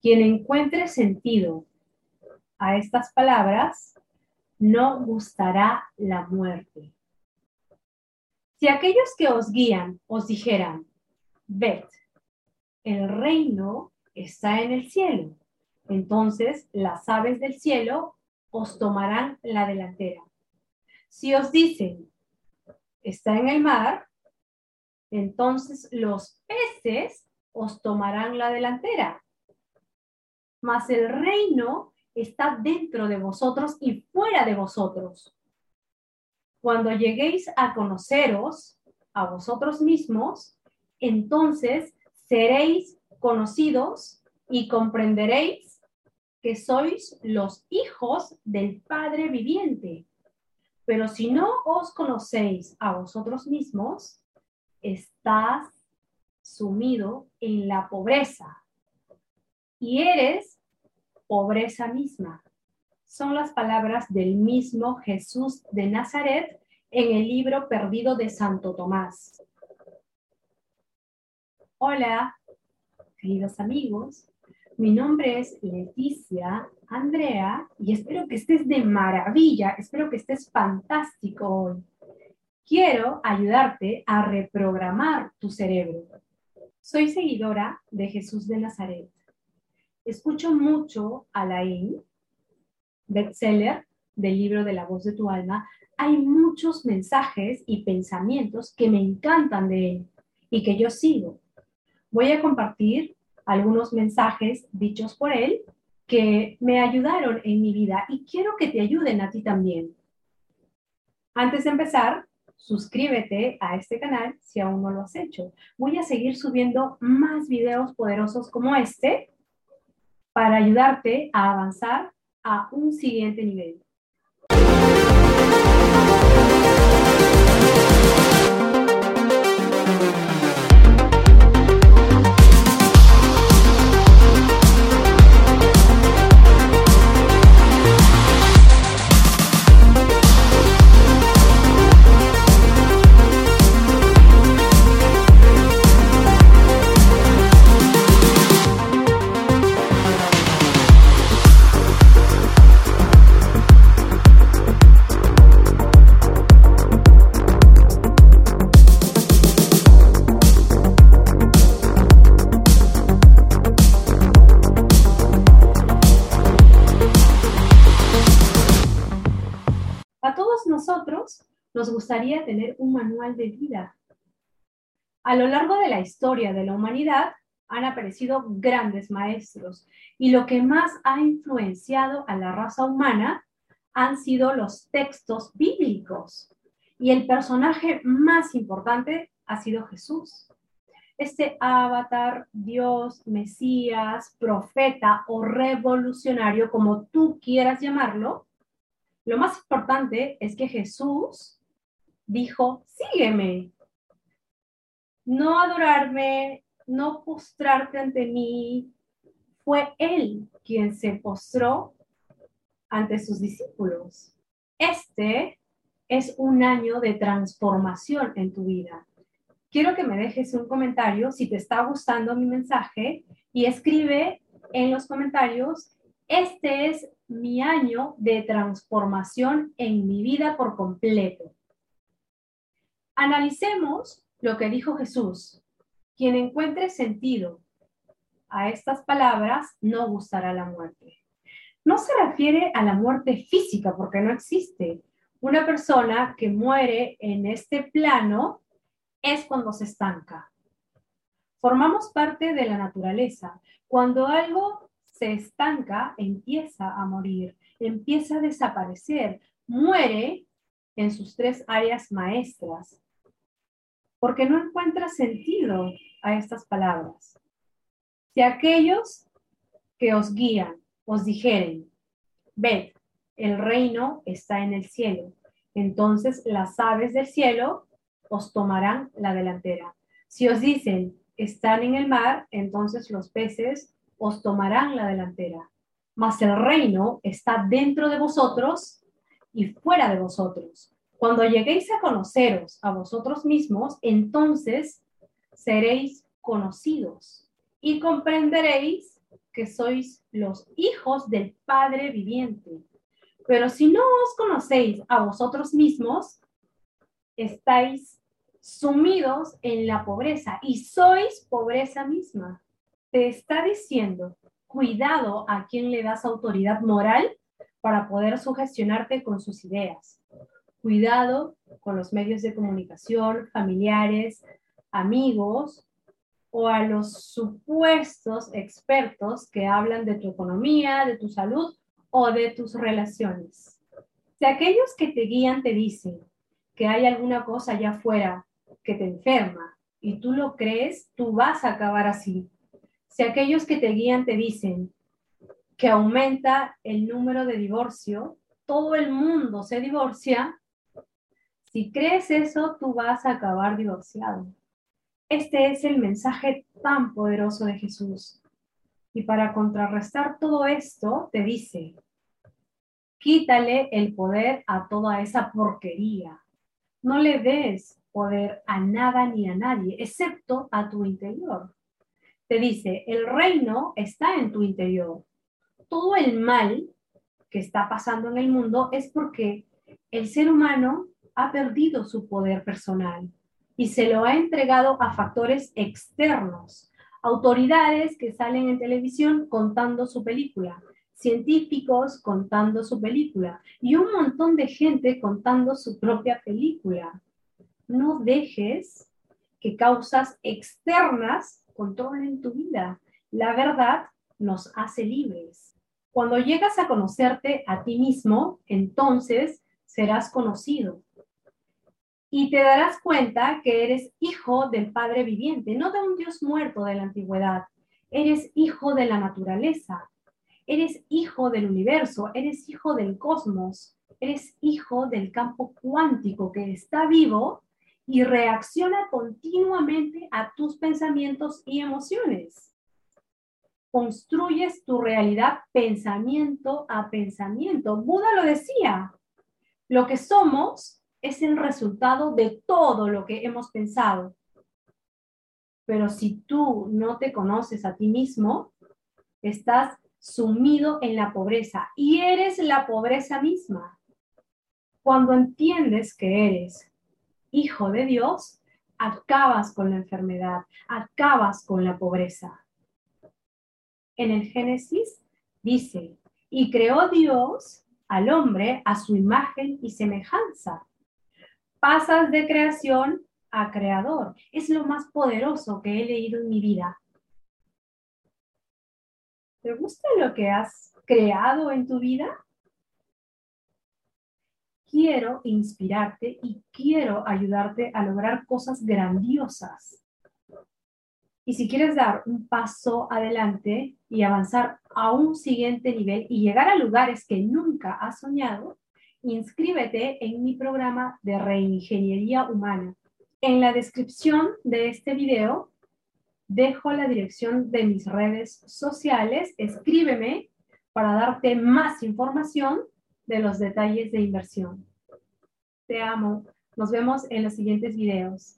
Quien encuentre sentido a estas palabras, no gustará la muerte. Si aquellos que os guían os dijeran, ved, el reino está en el cielo, entonces las aves del cielo os tomarán la delantera. Si os dicen, está en el mar, entonces los peces os tomarán la delantera. Mas el reino está dentro de vosotros y fuera de vosotros. Cuando lleguéis a conoceros a vosotros mismos, entonces seréis conocidos y comprenderéis que sois los hijos del Padre viviente. Pero si no os conocéis a vosotros mismos, estás sumido en la pobreza y eres pobreza misma. Son las palabras del mismo Jesús de Nazaret en el libro perdido de Santo Tomás. Hola, queridos amigos. Mi nombre es Leticia Andrea y espero que estés de maravilla, espero que estés fantástico hoy. Quiero ayudarte a reprogramar tu cerebro. Soy seguidora de Jesús de Nazaret. Escucho mucho a Laín, bestseller del libro de la voz de tu alma. Hay muchos mensajes y pensamientos que me encantan de él y que yo sigo. Voy a compartir algunos mensajes dichos por él que me ayudaron en mi vida y quiero que te ayuden a ti también. Antes de empezar, suscríbete a este canal si aún no lo has hecho. Voy a seguir subiendo más videos poderosos como este para ayudarte a avanzar a un siguiente nivel. Nos gustaría tener un manual de vida. A lo largo de la historia de la humanidad han aparecido grandes maestros y lo que más ha influenciado a la raza humana han sido los textos bíblicos. Y el personaje más importante ha sido Jesús. Este avatar, Dios, Mesías, profeta o revolucionario, como tú quieras llamarlo, lo más importante es que Jesús dijo, sígueme. No adorarme, no postrarte ante mí. Fue Él quien se postró ante sus discípulos. Este es un año de transformación en tu vida. Quiero que me dejes un comentario si te está gustando mi mensaje y escribe en los comentarios, este es mi año de transformación en mi vida por completo. Analicemos lo que dijo Jesús. Quien encuentre sentido a estas palabras no gustará la muerte. No se refiere a la muerte física porque no existe. Una persona que muere en este plano es cuando se estanca. Formamos parte de la naturaleza. Cuando algo se estanca, empieza a morir, empieza a desaparecer, muere en sus tres áreas maestras, porque no encuentra sentido a estas palabras. Si aquellos que os guían os dijeren, ved, el reino está en el cielo, entonces las aves del cielo os tomarán la delantera. Si os dicen, están en el mar, entonces los peces os tomarán la delantera. Mas el reino está dentro de vosotros y fuera de vosotros. Cuando lleguéis a conoceros a vosotros mismos, entonces seréis conocidos y comprenderéis que sois los hijos del Padre viviente. Pero si no os conocéis a vosotros mismos, estáis sumidos en la pobreza y sois pobreza misma. Te está diciendo, cuidado a quien le das autoridad moral para poder sugestionarte con sus ideas. Cuidado con los medios de comunicación, familiares, amigos o a los supuestos expertos que hablan de tu economía, de tu salud o de tus relaciones. Si aquellos que te guían te dicen que hay alguna cosa allá afuera que te enferma y tú lo crees, tú vas a acabar así. Si aquellos que te guían te dicen que aumenta el número de divorcio, todo el mundo se divorcia, si crees eso, tú vas a acabar divorciado. Este es el mensaje tan poderoso de Jesús. Y para contrarrestar todo esto, te dice, quítale el poder a toda esa porquería. No le des poder a nada ni a nadie, excepto a tu interior. Te dice, el reino está en tu interior. Todo el mal que está pasando en el mundo es porque el ser humano ha perdido su poder personal y se lo ha entregado a factores externos, autoridades que salen en televisión contando su película, científicos contando su película y un montón de gente contando su propia película. No dejes que causas externas controlen tu vida. La verdad nos hace libres. Cuando llegas a conocerte a ti mismo, entonces serás conocido y te darás cuenta que eres hijo del Padre viviente, no de un Dios muerto de la antigüedad. Eres hijo de la naturaleza, eres hijo del universo, eres hijo del cosmos, eres hijo del campo cuántico que está vivo y reacciona continuamente a tus pensamientos y emociones. Construyes tu realidad pensamiento a pensamiento. Buda lo decía, lo que somos es el resultado de todo lo que hemos pensado. Pero si tú no te conoces a ti mismo, estás sumido en la pobreza y eres la pobreza misma. Cuando entiendes que eres hijo de Dios, acabas con la enfermedad, acabas con la pobreza. En el Génesis dice, y creó Dios al hombre a su imagen y semejanza pasas de creación a creador. Es lo más poderoso que he leído en mi vida. ¿Te gusta lo que has creado en tu vida? Quiero inspirarte y quiero ayudarte a lograr cosas grandiosas. Y si quieres dar un paso adelante y avanzar a un siguiente nivel y llegar a lugares que nunca has soñado, inscríbete en mi programa de reingeniería humana. En la descripción de este video dejo la dirección de mis redes sociales. Escríbeme para darte más información de los detalles de inversión. Te amo. Nos vemos en los siguientes videos.